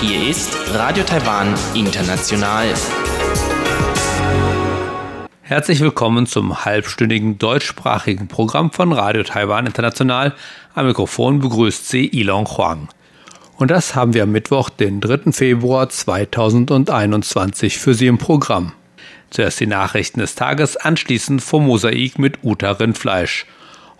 Hier ist Radio Taiwan International. Herzlich willkommen zum halbstündigen deutschsprachigen Programm von Radio Taiwan International. Am Mikrofon begrüßt Sie Ilon Huang. Und das haben wir am Mittwoch, den 3. Februar 2021 für Sie im Programm. Zuerst die Nachrichten des Tages, anschließend vom Mosaik mit Uta Rindfleisch.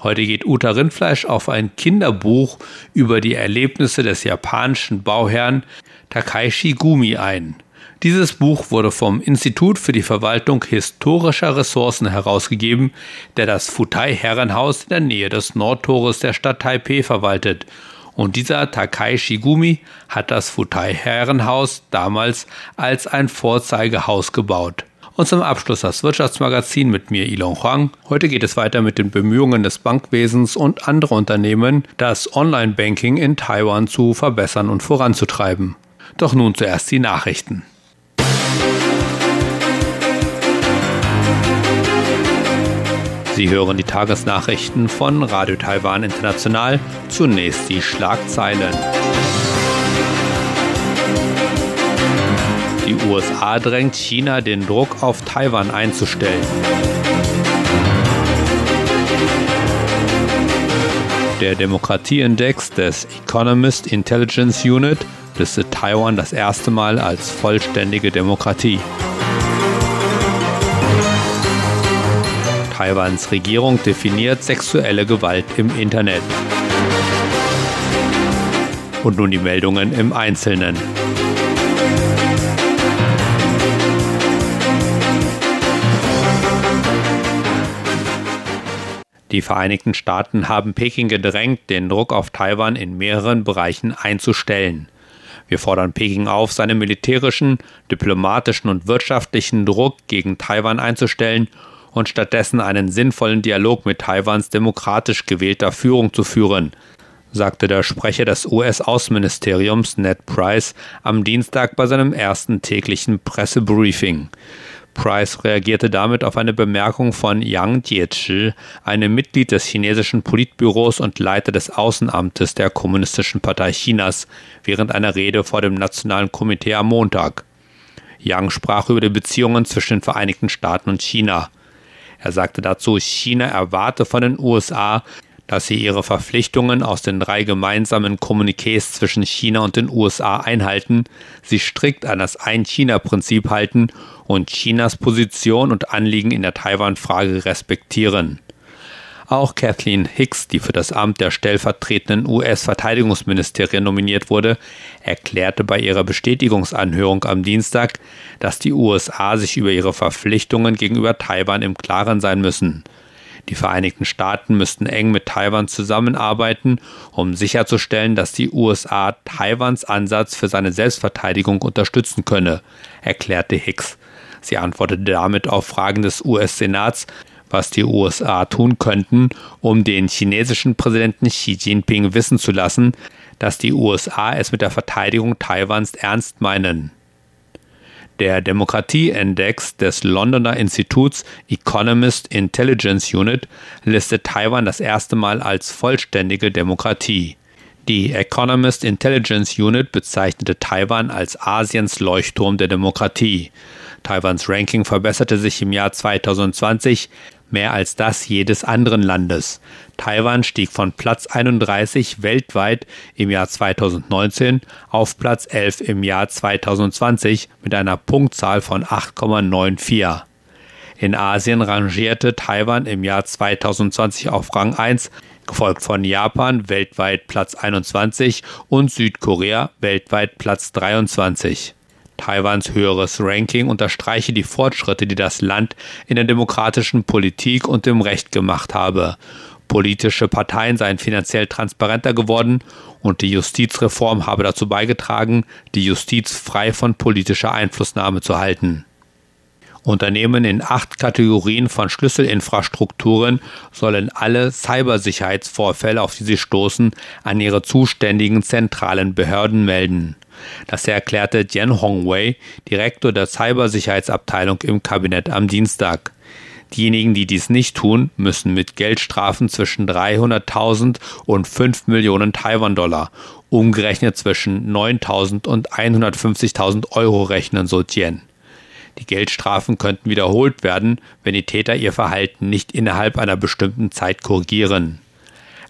Heute geht Uta Rindfleisch auf ein Kinderbuch über die Erlebnisse des japanischen Bauherrn Takaishi Gumi ein. Dieses Buch wurde vom Institut für die Verwaltung historischer Ressourcen herausgegeben, der das Futai Herrenhaus in der Nähe des Nordtores der Stadt Taipei verwaltet. Und dieser Takai Shigumi hat das Futai Herrenhaus damals als ein Vorzeigehaus gebaut. Und zum Abschluss das Wirtschaftsmagazin mit mir, Ilon Huang. Heute geht es weiter mit den Bemühungen des Bankwesens und anderer Unternehmen, das Online-Banking in Taiwan zu verbessern und voranzutreiben. Doch nun zuerst die Nachrichten. Sie hören die Tagesnachrichten von Radio Taiwan International. Zunächst die Schlagzeilen. Die USA drängt China, den Druck auf Taiwan einzustellen. Der Demokratieindex des Economist Intelligence Unit listet Taiwan das erste Mal als vollständige Demokratie. Taiwans Regierung definiert sexuelle Gewalt im Internet. Und nun die Meldungen im Einzelnen. Die Vereinigten Staaten haben Peking gedrängt, den Druck auf Taiwan in mehreren Bereichen einzustellen. Wir fordern Peking auf, seinen militärischen, diplomatischen und wirtschaftlichen Druck gegen Taiwan einzustellen und stattdessen einen sinnvollen Dialog mit Taiwans demokratisch gewählter Führung zu führen, sagte der Sprecher des US-Außenministeriums Ned Price am Dienstag bei seinem ersten täglichen Pressebriefing. Price reagierte damit auf eine Bemerkung von Yang Jiechi, einem Mitglied des chinesischen Politbüros und Leiter des Außenamtes der Kommunistischen Partei Chinas, während einer Rede vor dem Nationalen Komitee am Montag. Yang sprach über die Beziehungen zwischen den Vereinigten Staaten und China. Er sagte dazu, China erwarte von den USA, dass sie ihre Verpflichtungen aus den drei gemeinsamen Kommuniqués zwischen China und den USA einhalten, sich strikt an das Ein-China-Prinzip halten und Chinas Position und Anliegen in der Taiwan-Frage respektieren. Auch Kathleen Hicks, die für das Amt der stellvertretenden US-Verteidigungsministerin nominiert wurde, erklärte bei ihrer Bestätigungsanhörung am Dienstag, dass die USA sich über ihre Verpflichtungen gegenüber Taiwan im Klaren sein müssen. Die Vereinigten Staaten müssten eng mit Taiwan zusammenarbeiten, um sicherzustellen, dass die USA Taiwans Ansatz für seine Selbstverteidigung unterstützen könne, erklärte Hicks. Sie antwortete damit auf Fragen des US-Senats, was die USA tun könnten, um den chinesischen Präsidenten Xi Jinping wissen zu lassen, dass die USA es mit der Verteidigung Taiwans ernst meinen. Der Demokratieindex des Londoner Instituts Economist Intelligence Unit listet Taiwan das erste Mal als vollständige Demokratie. Die Economist Intelligence Unit bezeichnete Taiwan als Asiens Leuchtturm der Demokratie. Taiwans Ranking verbesserte sich im Jahr 2020 mehr als das jedes anderen Landes. Taiwan stieg von Platz 31 weltweit im Jahr 2019 auf Platz 11 im Jahr 2020 mit einer Punktzahl von 8,94. In Asien rangierte Taiwan im Jahr 2020 auf Rang 1, gefolgt von Japan weltweit Platz 21 und Südkorea weltweit Platz 23. Taiwans höheres Ranking unterstreiche die Fortschritte, die das Land in der demokratischen Politik und dem Recht gemacht habe. Politische Parteien seien finanziell transparenter geworden und die Justizreform habe dazu beigetragen, die Justiz frei von politischer Einflussnahme zu halten. Unternehmen in acht Kategorien von Schlüsselinfrastrukturen sollen alle Cybersicherheitsvorfälle, auf die sie stoßen, an ihre zuständigen zentralen Behörden melden. Das erklärte Jian Hongwei, Direktor der Cybersicherheitsabteilung im Kabinett am Dienstag. Diejenigen, die dies nicht tun, müssen mit Geldstrafen zwischen 300.000 und 5 Millionen Taiwan-Dollar, umgerechnet zwischen 9.000 und 150.000 Euro rechnen, so Tien. Die Geldstrafen könnten wiederholt werden, wenn die Täter ihr Verhalten nicht innerhalb einer bestimmten Zeit korrigieren.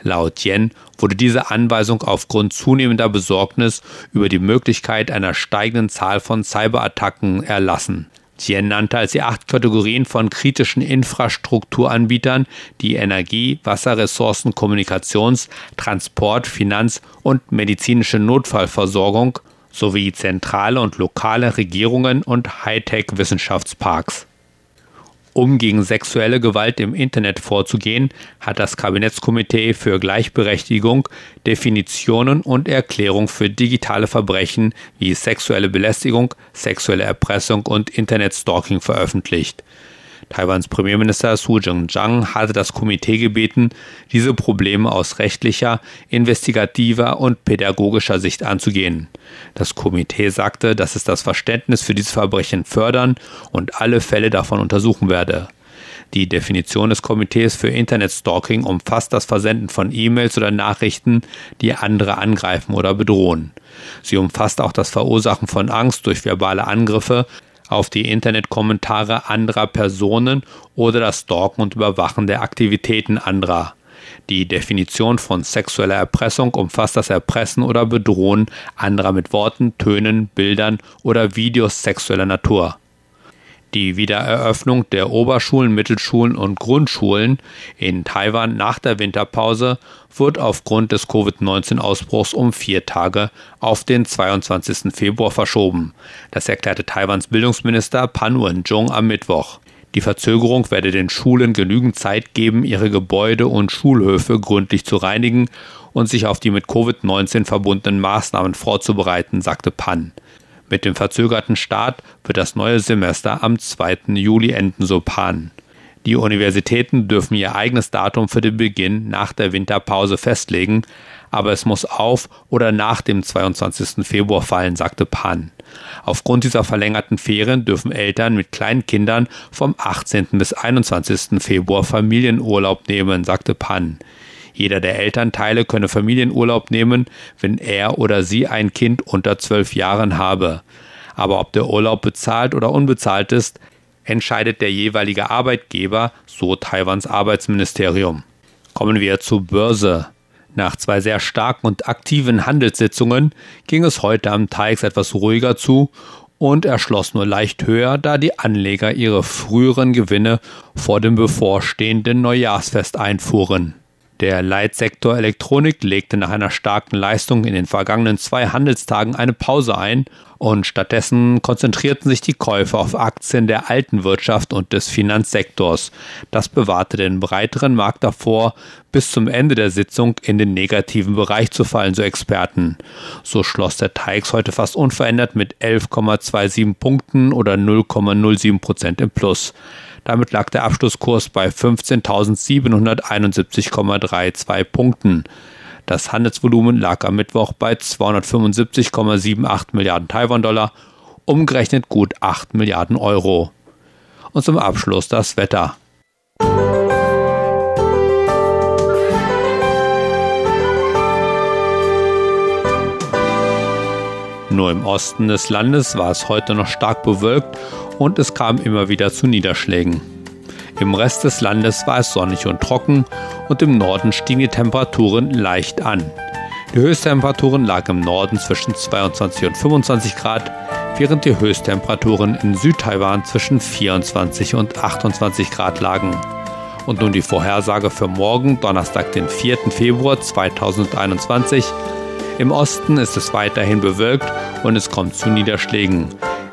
Laut Yen wurde diese Anweisung aufgrund zunehmender Besorgnis über die Möglichkeit einer steigenden Zahl von Cyberattacken erlassen. Tien nannte als die acht Kategorien von kritischen Infrastrukturanbietern die Energie, Wasserressourcen, Kommunikations-, Transport-, Finanz- und medizinische Notfallversorgung sowie zentrale und lokale Regierungen und Hightech-Wissenschaftsparks. Um gegen sexuelle Gewalt im Internet vorzugehen, hat das Kabinettskomitee für Gleichberechtigung Definitionen und Erklärung für digitale Verbrechen wie sexuelle Belästigung, sexuelle Erpressung und Internetstalking veröffentlicht. Taiwans Premierminister Su Jing-chang hatte das Komitee gebeten, diese Probleme aus rechtlicher, investigativer und pädagogischer Sicht anzugehen. Das Komitee sagte, dass es das Verständnis für dieses Verbrechen fördern und alle Fälle davon untersuchen werde. Die Definition des Komitees für Internetstalking umfasst das Versenden von E-Mails oder Nachrichten, die andere angreifen oder bedrohen. Sie umfasst auch das Verursachen von Angst durch verbale Angriffe, auf die Internetkommentare anderer Personen oder das Stalken und Überwachen der Aktivitäten anderer. Die Definition von sexueller Erpressung umfasst das Erpressen oder Bedrohen anderer mit Worten, Tönen, Bildern oder Videos sexueller Natur. Die Wiedereröffnung der Oberschulen, Mittelschulen und Grundschulen in Taiwan nach der Winterpause wird aufgrund des Covid-19-Ausbruchs um vier Tage auf den 22. Februar verschoben. Das erklärte Taiwans Bildungsminister Pan Wen-jung am Mittwoch. Die Verzögerung werde den Schulen genügend Zeit geben, ihre Gebäude und Schulhöfe gründlich zu reinigen und sich auf die mit Covid-19 verbundenen Maßnahmen vorzubereiten, sagte Pan. Mit dem verzögerten Start wird das neue Semester am 2. Juli enden, so Pan. Die Universitäten dürfen ihr eigenes Datum für den Beginn nach der Winterpause festlegen, aber es muss auf oder nach dem 22. Februar fallen, sagte Pan. Aufgrund dieser verlängerten Ferien dürfen Eltern mit kleinen Kindern vom 18. bis 21. Februar Familienurlaub nehmen, sagte Pan. Jeder der Elternteile könne Familienurlaub nehmen, wenn er oder sie ein Kind unter zwölf Jahren habe. Aber ob der Urlaub bezahlt oder unbezahlt ist, entscheidet der jeweilige Arbeitgeber, so Taiwans Arbeitsministerium. Kommen wir zur Börse. Nach zwei sehr starken und aktiven Handelssitzungen ging es heute am TAIX etwas ruhiger zu und er schloss nur leicht höher, da die Anleger ihre früheren Gewinne vor dem bevorstehenden Neujahrsfest einfuhren. Der Leitsektor Elektronik legte nach einer starken Leistung in den vergangenen zwei Handelstagen eine Pause ein und stattdessen konzentrierten sich die Käufer auf Aktien der alten Wirtschaft und des Finanzsektors. Das bewahrte den breiteren Markt davor, bis zum Ende der Sitzung in den negativen Bereich zu fallen, so Experten. So schloss der TAIX heute fast unverändert mit 11,27 Punkten oder 0,07 Prozent im Plus. Damit lag der Abschlusskurs bei 15.771,32 Punkten. Das Handelsvolumen lag am Mittwoch bei 275,78 Milliarden Taiwan-Dollar, umgerechnet gut 8 Milliarden Euro. Und zum Abschluss das Wetter. Nur im Osten des Landes war es heute noch stark bewölkt und es kam immer wieder zu Niederschlägen. Im Rest des Landes war es sonnig und trocken und im Norden stiegen die Temperaturen leicht an. Die Höchsttemperaturen lagen im Norden zwischen 22 und 25 Grad, während die Höchsttemperaturen in Südtaiwan zwischen 24 und 28 Grad lagen. Und nun die Vorhersage für morgen, Donnerstag, den 4. Februar 2021. Im Osten ist es weiterhin bewölkt und es kommt zu Niederschlägen.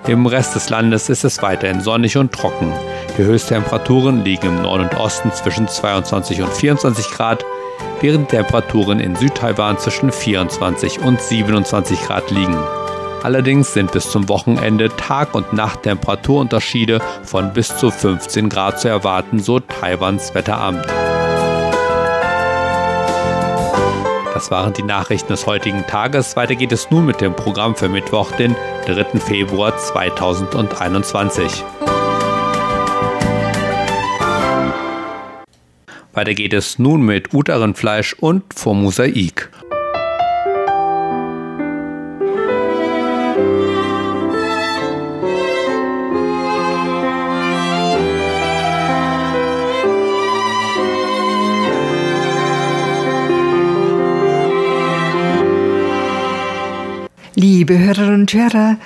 Im Rest des Landes ist es weiterhin sonnig und trocken. Die Höchsttemperaturen liegen im Norden und Osten zwischen 22 und 24 Grad, während Temperaturen in Südtaiwan zwischen 24 und 27 Grad liegen. Allerdings sind bis zum Wochenende Tag- und Nachttemperaturunterschiede von bis zu 15 Grad zu erwarten, so Taiwans Wetteramt. Das waren die Nachrichten des heutigen Tages. Weiter geht es nun mit dem Programm für Mittwoch, den 3. Februar 2021. Weiter geht es nun mit Utarenfleisch und vor Mosaik. Liebe Hörerinnen und Hörer,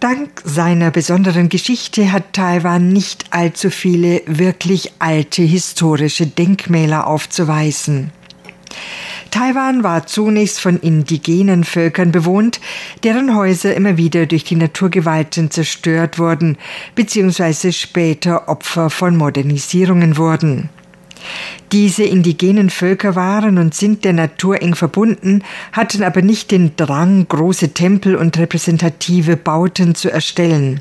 dank seiner besonderen Geschichte hat Taiwan nicht allzu viele wirklich alte historische Denkmäler aufzuweisen. Taiwan war zunächst von indigenen Völkern bewohnt, deren Häuser immer wieder durch die Naturgewalten zerstört wurden, beziehungsweise später Opfer von Modernisierungen wurden. Diese indigenen Völker waren und sind der Natur eng verbunden, hatten aber nicht den Drang, große Tempel und repräsentative Bauten zu erstellen.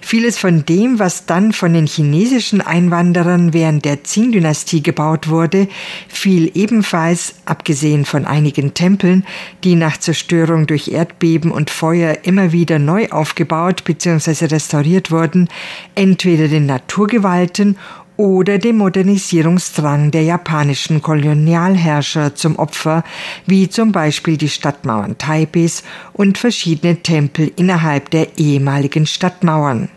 Vieles von dem, was dann von den chinesischen Einwanderern während der Qing-Dynastie gebaut wurde, fiel ebenfalls, abgesehen von einigen Tempeln, die nach Zerstörung durch Erdbeben und Feuer immer wieder neu aufgebaut bzw. restauriert wurden, entweder den Naturgewalten oder dem Modernisierungsdrang der japanischen Kolonialherrscher zum Opfer, wie zum Beispiel die Stadtmauern Taipehs und verschiedene Tempel innerhalb der ehemaligen Stadtmauern.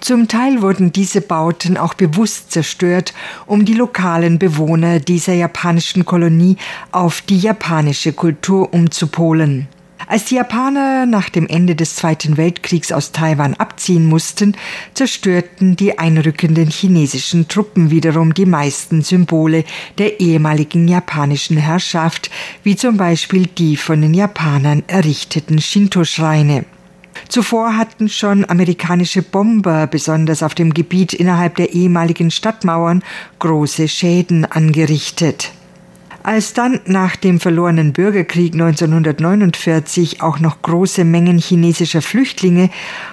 Zum Teil wurden diese Bauten auch bewusst zerstört, um die lokalen Bewohner dieser japanischen Kolonie auf die japanische Kultur umzupolen. Als die Japaner nach dem Ende des Zweiten Weltkriegs aus Taiwan abziehen mussten, zerstörten die einrückenden chinesischen Truppen wiederum die meisten Symbole der ehemaligen japanischen Herrschaft, wie zum Beispiel die von den Japanern errichteten Shinto-Schreine. Zuvor hatten schon amerikanische Bomber, besonders auf dem Gebiet innerhalb der ehemaligen Stadtmauern, große Schäden angerichtet. Als dann nach dem verlorenen Bürgerkrieg 1949 auch noch große Mengen chinesischer Flüchtlinge,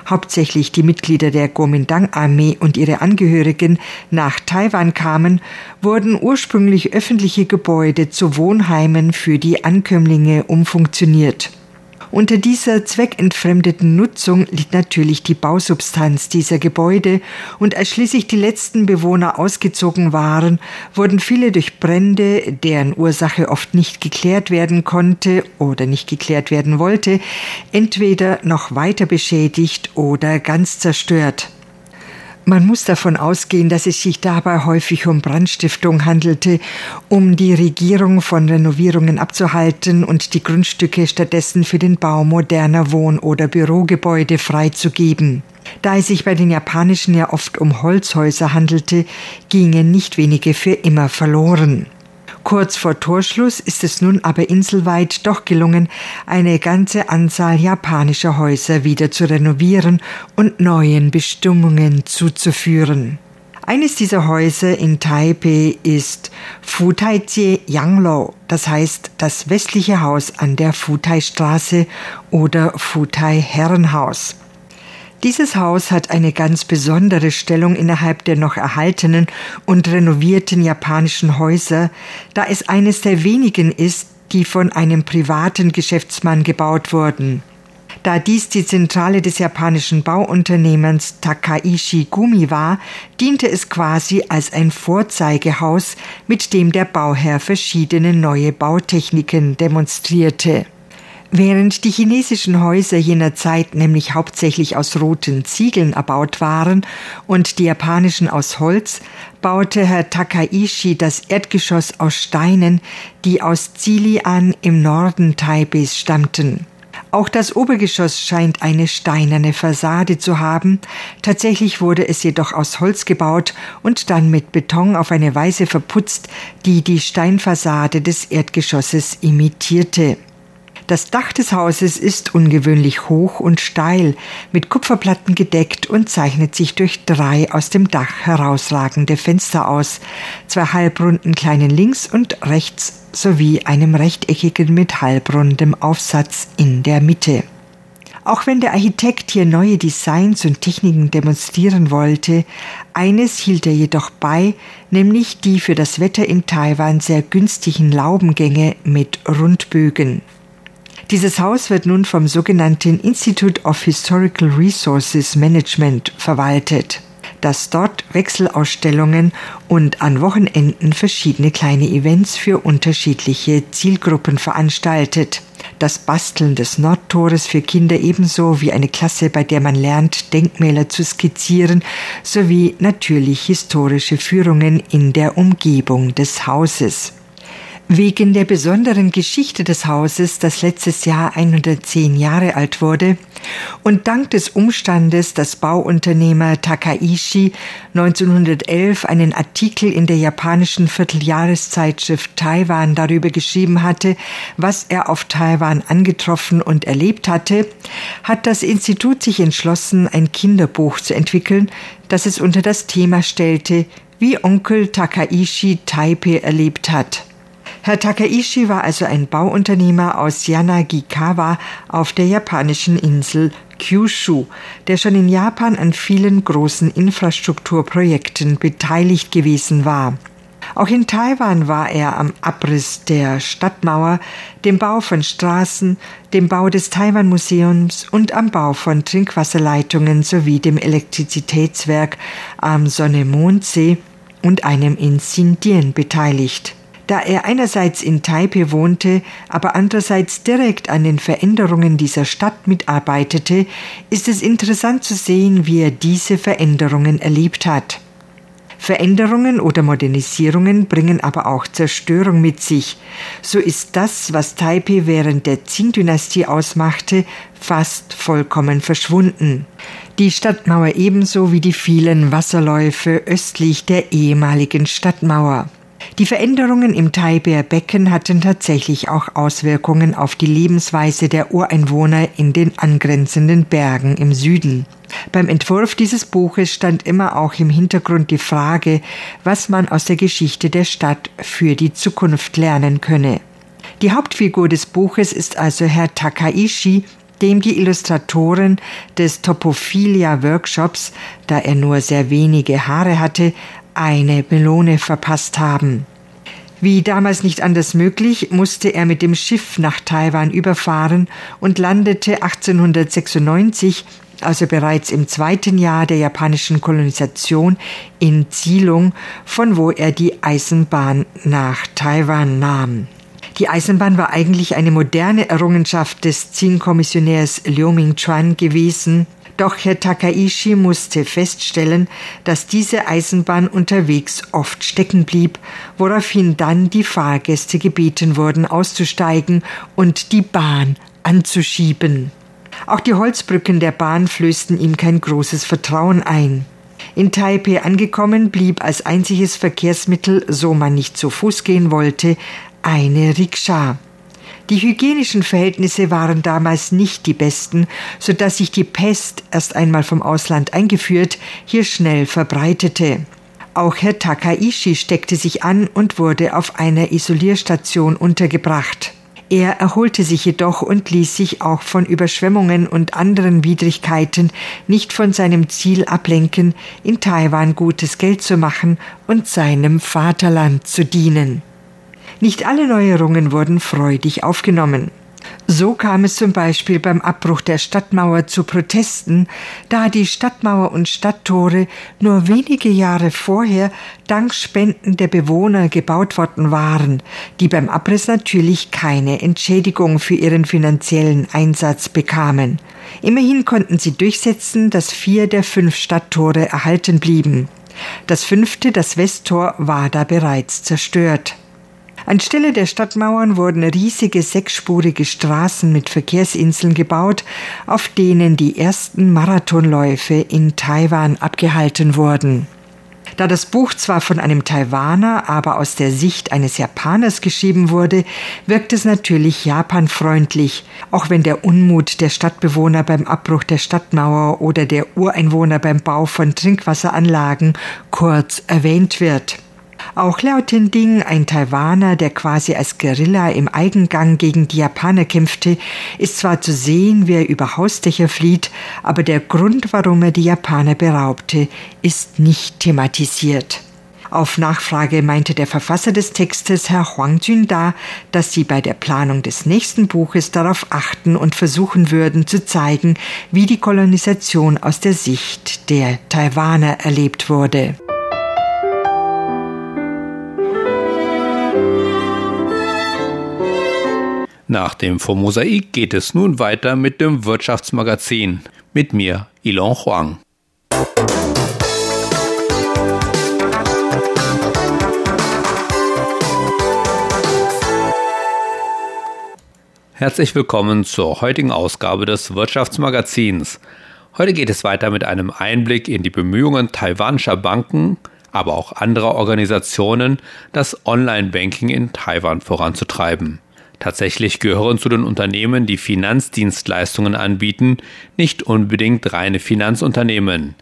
hauptsächlich die Mitglieder der Kuomintang-Armee und ihre Angehörigen, nach Taiwan kamen, wurden ursprünglich öffentliche Gebäude zu Wohnheimen für die Ankömmlinge umfunktioniert. Unter dieser zweckentfremdeten Nutzung liegt natürlich die Bausubstanz dieser Gebäude und als schließlich die letzten Bewohner ausgezogen waren, wurden viele durch Brände, deren Ursache oft nicht geklärt werden konnte oder nicht geklärt werden wollte, entweder noch weiter beschädigt oder ganz zerstört. Man muss davon ausgehen, dass es sich dabei häufig um Brandstiftung handelte, um die Regierung von Renovierungen abzuhalten und die Grundstücke stattdessen für den Bau moderner Wohn- oder Bürogebäude freizugeben. Da es sich bei den japanischen ja oft um Holzhäuser handelte, gingen nicht wenige für immer verloren. Kurz vor Torschluss ist es nun aber inselweit doch gelungen, eine ganze Anzahl japanischer Häuser wieder zu renovieren und neuen Bestimmungen zuzuführen. Eines dieser Häuser in Taipei ist Futaijie Yanglou, das heißt das westliche Haus an der Futai-Straße oder Futai Herrenhaus. Dieses Haus hat eine ganz besondere Stellung innerhalb der noch erhaltenen und renovierten japanischen Häuser, da es eines der wenigen ist, die von einem privaten Geschäftsmann gebaut wurden. Da dies die Zentrale des japanischen Bauunternehmens Takaishi Gumi war, diente es quasi als ein Vorzeigehaus, mit dem der Bauherr verschiedene neue Bautechniken demonstrierte. Während die chinesischen Häuser jener Zeit nämlich hauptsächlich aus roten Ziegeln erbaut waren und die japanischen aus Holz, baute Herr Takaishi das Erdgeschoss aus Steinen, die aus Zilian im Norden Taipeis stammten. Auch das Obergeschoss scheint eine steinerne Fassade zu haben. Tatsächlich wurde es jedoch aus Holz gebaut und dann mit Beton auf eine Weise verputzt, die die Steinfassade des Erdgeschosses imitierte. Das Dach des Hauses ist ungewöhnlich hoch und steil, mit Kupferplatten gedeckt und zeichnet sich durch drei aus dem Dach herausragende Fenster aus, zwei halbrunden kleinen links und rechts sowie einem rechteckigen mit halbrundem Aufsatz in der Mitte. Auch wenn der Architekt hier neue Designs und Techniken demonstrieren wollte, eines hielt er jedoch bei, nämlich die für das Wetter in Taiwan sehr günstigen Laubengänge mit Rundbögen. Dieses Haus wird nun vom sogenannten Institute of Historical Resources Management verwaltet. das dort Wechselausstellungen und an Wochenenden verschiedene kleine Events für unterschiedliche Zielgruppen veranstaltet. Das Basteln des Nordtores für Kinder ebenso wie eine Klasse, bei der man lernt, Denkmäler zu skizzieren, sowie natürlich historische Führungen in der Umgebung des Hauses. Wegen der besonderen Geschichte des Hauses, das letztes Jahr 110 Jahre alt wurde, und dank des Umstandes, dass Bauunternehmer Takaishi 1911 einen Artikel in der japanischen Vierteljahreszeitschrift Taiwan darüber geschrieben hatte, was er auf Taiwan angetroffen und erlebt hatte, hat das Institut sich entschlossen, ein Kinderbuch zu entwickeln, das es unter das Thema stellte, wie Onkel Takaishi Taipei erlebt hat. Herr Takaishi war also ein Bauunternehmer aus Yanagikawa auf der japanischen Insel Kyushu, der schon in Japan an vielen großen Infrastrukturprojekten beteiligt gewesen war. Auch in Taiwan war er am Abriss der Stadtmauer, dem Bau von Straßen, dem Bau des Taiwan-Museums und am Bau von Trinkwasserleitungen sowie dem Elektrizitätswerk am Sonne-Mondsee und einem in Xindian beteiligt. Da er einerseits in Taipei wohnte, aber andererseits direkt an den Veränderungen dieser Stadt mitarbeitete, ist es interessant zu sehen, wie er diese Veränderungen erlebt hat. Veränderungen oder Modernisierungen bringen aber auch Zerstörung mit sich. So ist das, was Taipei während der Qing-Dynastie ausmachte, fast vollkommen verschwunden. Die Stadtmauer ebenso wie die vielen Wasserläufe östlich der ehemaligen Stadtmauer. Die Veränderungen im Taiber Becken hatten tatsächlich auch Auswirkungen auf die Lebensweise der Ureinwohner in den angrenzenden Bergen im Süden. Beim Entwurf dieses Buches stand immer auch im Hintergrund die Frage, was man aus der Geschichte der Stadt für die Zukunft lernen könne. Die Hauptfigur des Buches ist also Herr Takaishi, dem die Illustratoren des Topophilia Workshops, da er nur sehr wenige Haare hatte, eine Melone verpasst haben. Wie damals nicht anders möglich, musste er mit dem Schiff nach Taiwan überfahren und landete 1896, also bereits im zweiten Jahr der japanischen Kolonisation, in Zilong, von wo er die Eisenbahn nach Taiwan nahm. Die Eisenbahn war eigentlich eine moderne Errungenschaft des Qing-Kommissionärs Liu Ming-chuan gewesen, doch Herr Takaishi musste feststellen, dass diese Eisenbahn unterwegs oft stecken blieb, woraufhin dann die Fahrgäste gebeten wurden, auszusteigen und die Bahn anzuschieben. Auch die Holzbrücken der Bahn flößten ihm kein großes Vertrauen ein. In Taipei angekommen blieb als einziges Verkehrsmittel, so man nicht zu Fuß gehen wollte, eine Rikscha. Die hygienischen Verhältnisse waren damals nicht die besten, so dass sich die Pest, erst einmal vom Ausland eingeführt, hier schnell verbreitete. Auch Herr Takaishi steckte sich an und wurde auf einer Isolierstation untergebracht. Er erholte sich jedoch und ließ sich auch von Überschwemmungen und anderen Widrigkeiten nicht von seinem Ziel ablenken, in Taiwan gutes Geld zu machen und seinem Vaterland zu dienen. Nicht alle Neuerungen wurden freudig aufgenommen. So kam es zum Beispiel beim Abbruch der Stadtmauer zu Protesten, da die Stadtmauer und Stadttore nur wenige Jahre vorher dank Spenden der Bewohner gebaut worden waren, die beim Abriss natürlich keine Entschädigung für ihren finanziellen Einsatz bekamen. Immerhin konnten sie durchsetzen, dass vier der fünf Stadttore erhalten blieben. Das fünfte, das Westtor, war da bereits zerstört. Anstelle der Stadtmauern wurden riesige sechsspurige Straßen mit Verkehrsinseln gebaut, auf denen die ersten Marathonläufe in Taiwan abgehalten wurden. Da das Buch zwar von einem Taiwaner, aber aus der Sicht eines Japaners geschrieben wurde, wirkt es natürlich japanfreundlich, auch wenn der Unmut der Stadtbewohner beim Abbruch der Stadtmauer oder der Ureinwohner beim Bau von Trinkwasseranlagen kurz erwähnt wird. Auch Liao Tending, ein Taiwaner, der quasi als Guerilla im Eigengang gegen die Japaner kämpfte, ist zwar zu sehen, wie er über Hausdächer flieht, aber der Grund, warum er die Japaner beraubte, ist nicht thematisiert. Auf Nachfrage meinte der Verfasser des Textes, Herr Huang Junda, dass sie bei der Planung des nächsten Buches darauf achten und versuchen würden zu zeigen, wie die Kolonisation aus der Sicht der Taiwaner erlebt wurde. Nach dem Formosaik geht es nun weiter mit dem Wirtschaftsmagazin. Mit mir, Ilon Huang. Herzlich willkommen zur heutigen Ausgabe des Wirtschaftsmagazins. Heute geht es weiter mit einem Einblick in die Bemühungen taiwanischer Banken, aber auch anderer Organisationen, das Online-Banking in Taiwan voranzutreiben. Tatsächlich gehören zu den Unternehmen, die Finanzdienstleistungen anbieten, nicht unbedingt reine Finanzunternehmen.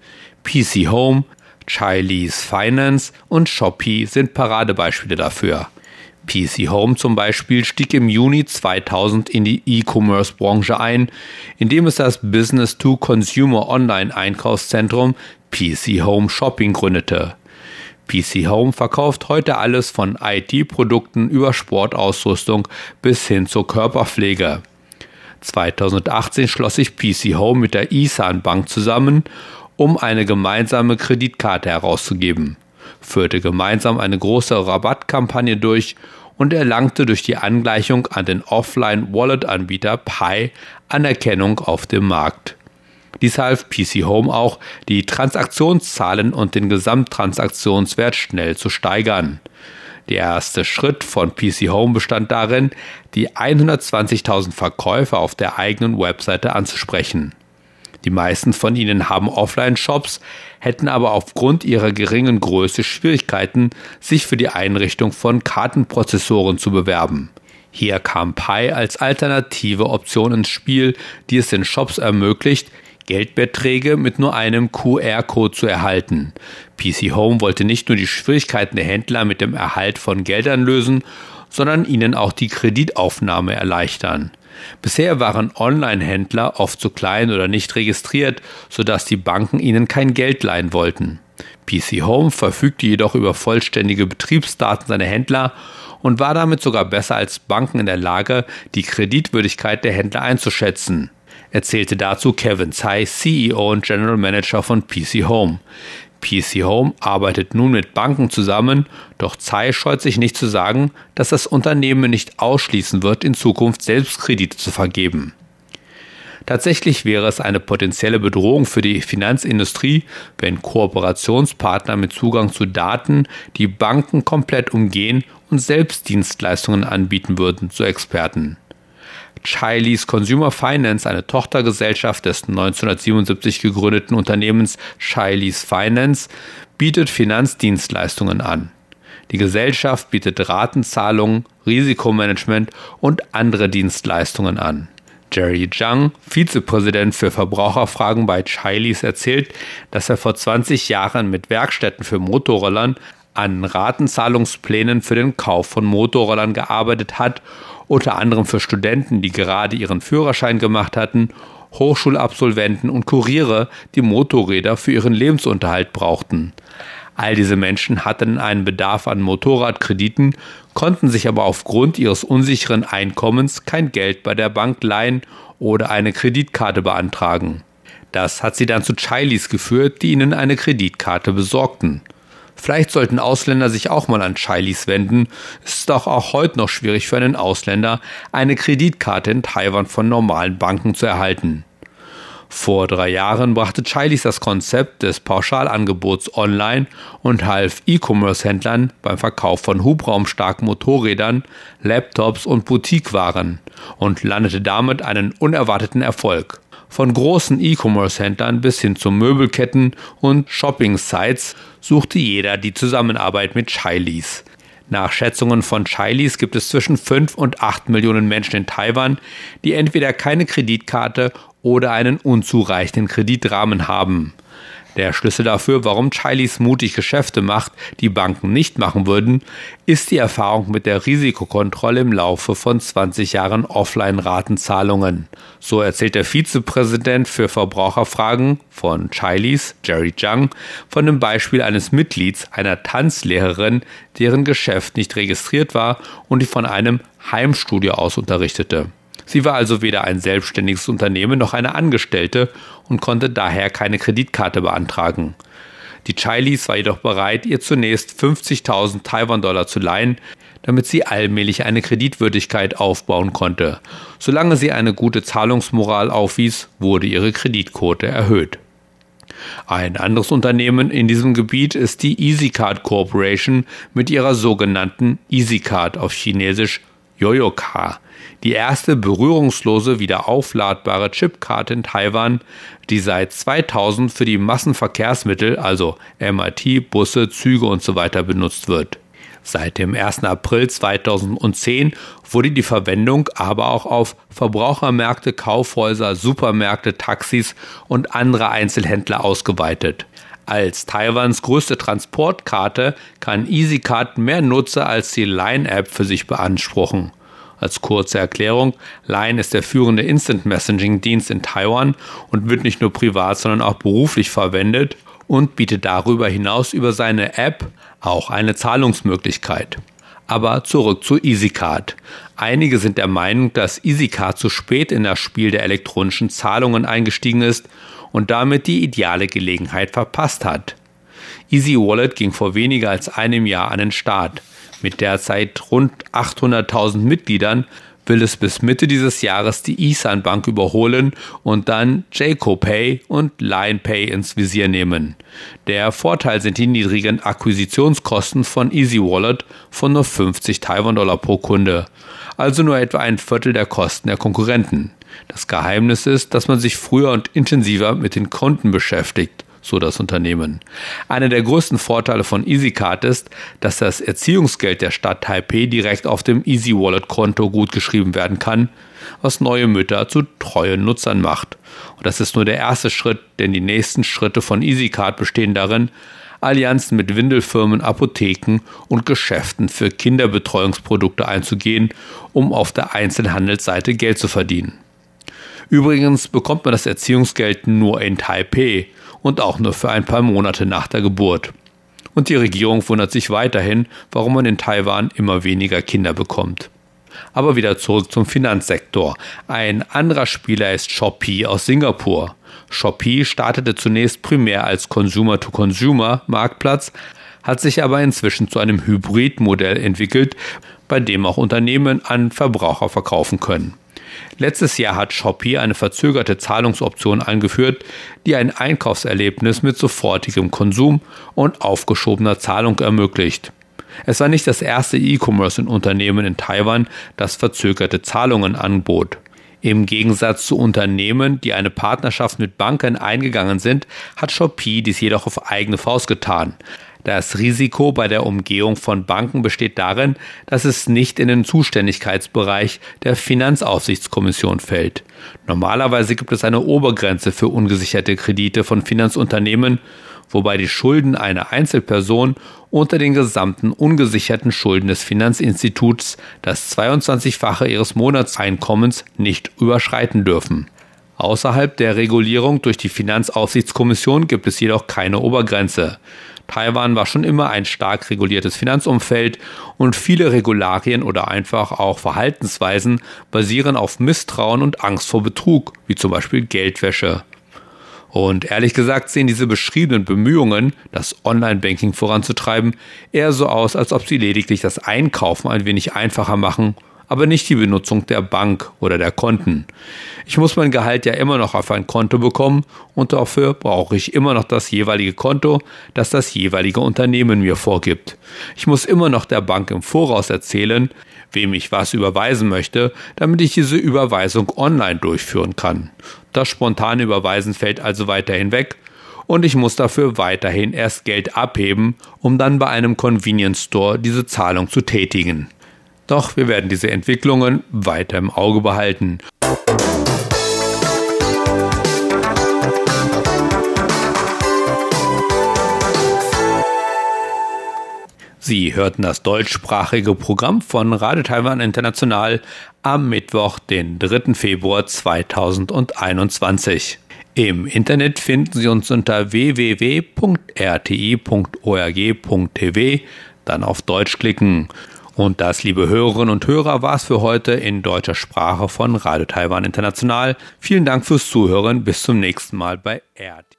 PC Home, Chinese Finance und Shopee sind Paradebeispiele dafür. PC Home zum Beispiel stieg im Juni 2000 in die E-Commerce-Branche ein, indem es das Business-to-Consumer Online-Einkaufszentrum PC Home Shopping gründete. PC Home verkauft heute alles von IT-Produkten über Sportausrüstung bis hin zur Körperpflege. 2018 schloss sich PC Home mit der Isan Bank zusammen, um eine gemeinsame Kreditkarte herauszugeben, führte gemeinsam eine große Rabattkampagne durch und erlangte durch die Angleichung an den Offline-Wallet-Anbieter Pi Anerkennung auf dem Markt. Dies half PC Home auch, die Transaktionszahlen und den Gesamttransaktionswert schnell zu steigern. Der erste Schritt von PC Home bestand darin, die 120.000 Verkäufer auf der eigenen Webseite anzusprechen. Die meisten von ihnen haben Offline-Shops, hätten aber aufgrund ihrer geringen Größe Schwierigkeiten, sich für die Einrichtung von Kartenprozessoren zu bewerben. Hier kam Pi als alternative Option ins Spiel, die es den Shops ermöglicht, Geldbeträge mit nur einem QR-Code zu erhalten. PC Home wollte nicht nur die Schwierigkeiten der Händler mit dem Erhalt von Geldern lösen, sondern ihnen auch die Kreditaufnahme erleichtern. Bisher waren Online-Händler oft zu klein oder nicht registriert, sodass die Banken ihnen kein Geld leihen wollten. PC Home verfügte jedoch über vollständige Betriebsdaten seiner Händler und war damit sogar besser als Banken in der Lage, die Kreditwürdigkeit der Händler einzuschätzen erzählte dazu Kevin Tsai, CEO und General Manager von PC Home. PC Home arbeitet nun mit Banken zusammen, doch Tsai scheut sich nicht zu sagen, dass das Unternehmen nicht ausschließen wird, in Zukunft selbst Kredite zu vergeben. Tatsächlich wäre es eine potenzielle Bedrohung für die Finanzindustrie, wenn Kooperationspartner mit Zugang zu Daten die Banken komplett umgehen und selbst Dienstleistungen anbieten würden, so Experten. Chile's Consumer Finance, eine Tochtergesellschaft des 1977 gegründeten Unternehmens Chile's Finance, bietet Finanzdienstleistungen an. Die Gesellschaft bietet Ratenzahlungen, Risikomanagement und andere Dienstleistungen an. Jerry Zhang, Vizepräsident für Verbraucherfragen bei Chile's, erzählt, dass er vor 20 Jahren mit Werkstätten für Motorrollern an Ratenzahlungsplänen für den Kauf von Motorrollern gearbeitet hat unter anderem für Studenten, die gerade ihren Führerschein gemacht hatten, Hochschulabsolventen und Kuriere, die Motorräder für ihren Lebensunterhalt brauchten. All diese Menschen hatten einen Bedarf an Motorradkrediten, konnten sich aber aufgrund ihres unsicheren Einkommens kein Geld bei der Bank leihen oder eine Kreditkarte beantragen. Das hat sie dann zu Chileys geführt, die ihnen eine Kreditkarte besorgten. Vielleicht sollten Ausländer sich auch mal an Chilis wenden. Es ist doch auch heute noch schwierig für einen Ausländer, eine Kreditkarte in Taiwan von normalen Banken zu erhalten. Vor drei Jahren brachte Chilis das Konzept des Pauschalangebots online und half E-Commerce-Händlern beim Verkauf von hubraumstarken Motorrädern, Laptops und Boutiquewaren und landete damit einen unerwarteten Erfolg. Von großen E-Commerce-Händlern bis hin zu Möbelketten und Shopping-Sites suchte jeder die Zusammenarbeit mit Chilis. Nach Schätzungen von Chilis gibt es zwischen 5 und 8 Millionen Menschen in Taiwan, die entweder keine Kreditkarte oder einen unzureichenden Kreditrahmen haben. Der Schlüssel dafür, warum Chileys mutig Geschäfte macht, die Banken nicht machen würden, ist die Erfahrung mit der Risikokontrolle im Laufe von 20 Jahren Offline-Ratenzahlungen. So erzählt der Vizepräsident für Verbraucherfragen von Chileys, Jerry Jung, von dem Beispiel eines Mitglieds einer Tanzlehrerin, deren Geschäft nicht registriert war und die von einem Heimstudio aus unterrichtete. Sie war also weder ein selbstständiges Unternehmen noch eine Angestellte und konnte daher keine Kreditkarte beantragen. Die Chilees war jedoch bereit, ihr zunächst 50.000 Taiwan-Dollar zu leihen, damit sie allmählich eine Kreditwürdigkeit aufbauen konnte. Solange sie eine gute Zahlungsmoral aufwies, wurde ihre Kreditquote erhöht. Ein anderes Unternehmen in diesem Gebiet ist die EasyCard Corporation mit ihrer sogenannten EasyCard auf Chinesisch Yoyoka, die erste berührungslose wieder aufladbare Chipkarte in Taiwan, die seit 2000 für die Massenverkehrsmittel, also MRT, Busse, Züge usw. So benutzt wird. Seit dem 1. April 2010 wurde die Verwendung aber auch auf Verbrauchermärkte, Kaufhäuser, Supermärkte, Taxis und andere Einzelhändler ausgeweitet. Als Taiwans größte Transportkarte kann EasyCard mehr Nutzer als die Line-App für sich beanspruchen. Als kurze Erklärung, Line ist der führende Instant Messaging Dienst in Taiwan und wird nicht nur privat, sondern auch beruflich verwendet und bietet darüber hinaus über seine App auch eine Zahlungsmöglichkeit. Aber zurück zu EasyCard. Einige sind der Meinung, dass EasyCard zu spät in das Spiel der elektronischen Zahlungen eingestiegen ist und damit die ideale Gelegenheit verpasst hat. Easy Wallet ging vor weniger als einem Jahr an den Start. Mit derzeit rund 800.000 Mitgliedern will es bis Mitte dieses Jahres die Isan Bank überholen und dann Jayco Pay und Line Pay ins Visier nehmen. Der Vorteil sind die niedrigen Akquisitionskosten von Easy Wallet von nur 50 Taiwan-Dollar pro Kunde, also nur etwa ein Viertel der Kosten der Konkurrenten. Das Geheimnis ist, dass man sich früher und intensiver mit den Konten beschäftigt so das Unternehmen. Einer der größten Vorteile von EasyCard ist, dass das Erziehungsgeld der Stadt Taipei direkt auf dem Easy Wallet Konto gutgeschrieben werden kann, was neue Mütter zu treuen Nutzern macht. Und das ist nur der erste Schritt, denn die nächsten Schritte von EasyCard bestehen darin, Allianzen mit Windelfirmen, Apotheken und Geschäften für Kinderbetreuungsprodukte einzugehen, um auf der Einzelhandelsseite Geld zu verdienen. Übrigens bekommt man das Erziehungsgeld nur in Taipei und auch nur für ein paar Monate nach der Geburt. Und die Regierung wundert sich weiterhin, warum man in Taiwan immer weniger Kinder bekommt. Aber wieder zurück zum Finanzsektor. Ein anderer Spieler ist Shopee aus Singapur. Shopee startete zunächst primär als Consumer-to-Consumer-Marktplatz, hat sich aber inzwischen zu einem Hybridmodell entwickelt, bei dem auch Unternehmen an Verbraucher verkaufen können. Letztes Jahr hat Shopee eine verzögerte Zahlungsoption eingeführt, die ein Einkaufserlebnis mit sofortigem Konsum und aufgeschobener Zahlung ermöglicht. Es war nicht das erste E-Commerce-Unternehmen in Taiwan, das verzögerte Zahlungen anbot. Im Gegensatz zu Unternehmen, die eine Partnerschaft mit Banken eingegangen sind, hat Shopee dies jedoch auf eigene Faust getan. Das Risiko bei der Umgehung von Banken besteht darin, dass es nicht in den Zuständigkeitsbereich der Finanzaufsichtskommission fällt. Normalerweise gibt es eine Obergrenze für ungesicherte Kredite von Finanzunternehmen, wobei die Schulden einer Einzelperson unter den gesamten ungesicherten Schulden des Finanzinstituts das 22-fache ihres Monatseinkommens nicht überschreiten dürfen. Außerhalb der Regulierung durch die Finanzaufsichtskommission gibt es jedoch keine Obergrenze. Taiwan war schon immer ein stark reguliertes Finanzumfeld und viele Regularien oder einfach auch Verhaltensweisen basieren auf Misstrauen und Angst vor Betrug, wie zum Beispiel Geldwäsche. Und ehrlich gesagt sehen diese beschriebenen Bemühungen, das Online-Banking voranzutreiben, eher so aus, als ob sie lediglich das Einkaufen ein wenig einfacher machen aber nicht die Benutzung der Bank oder der Konten. Ich muss mein Gehalt ja immer noch auf ein Konto bekommen und dafür brauche ich immer noch das jeweilige Konto, das das jeweilige Unternehmen mir vorgibt. Ich muss immer noch der Bank im Voraus erzählen, wem ich was überweisen möchte, damit ich diese Überweisung online durchführen kann. Das spontane Überweisen fällt also weiterhin weg und ich muss dafür weiterhin erst Geld abheben, um dann bei einem Convenience Store diese Zahlung zu tätigen. Doch wir werden diese Entwicklungen weiter im Auge behalten. Sie hörten das deutschsprachige Programm von Radio Taiwan International am Mittwoch, den 3. Februar 2021. Im Internet finden Sie uns unter www.rti.org.tv, dann auf Deutsch klicken. Und das, liebe Hörerinnen und Hörer, war es für heute in deutscher Sprache von Radio Taiwan International. Vielen Dank fürs Zuhören. Bis zum nächsten Mal bei RT.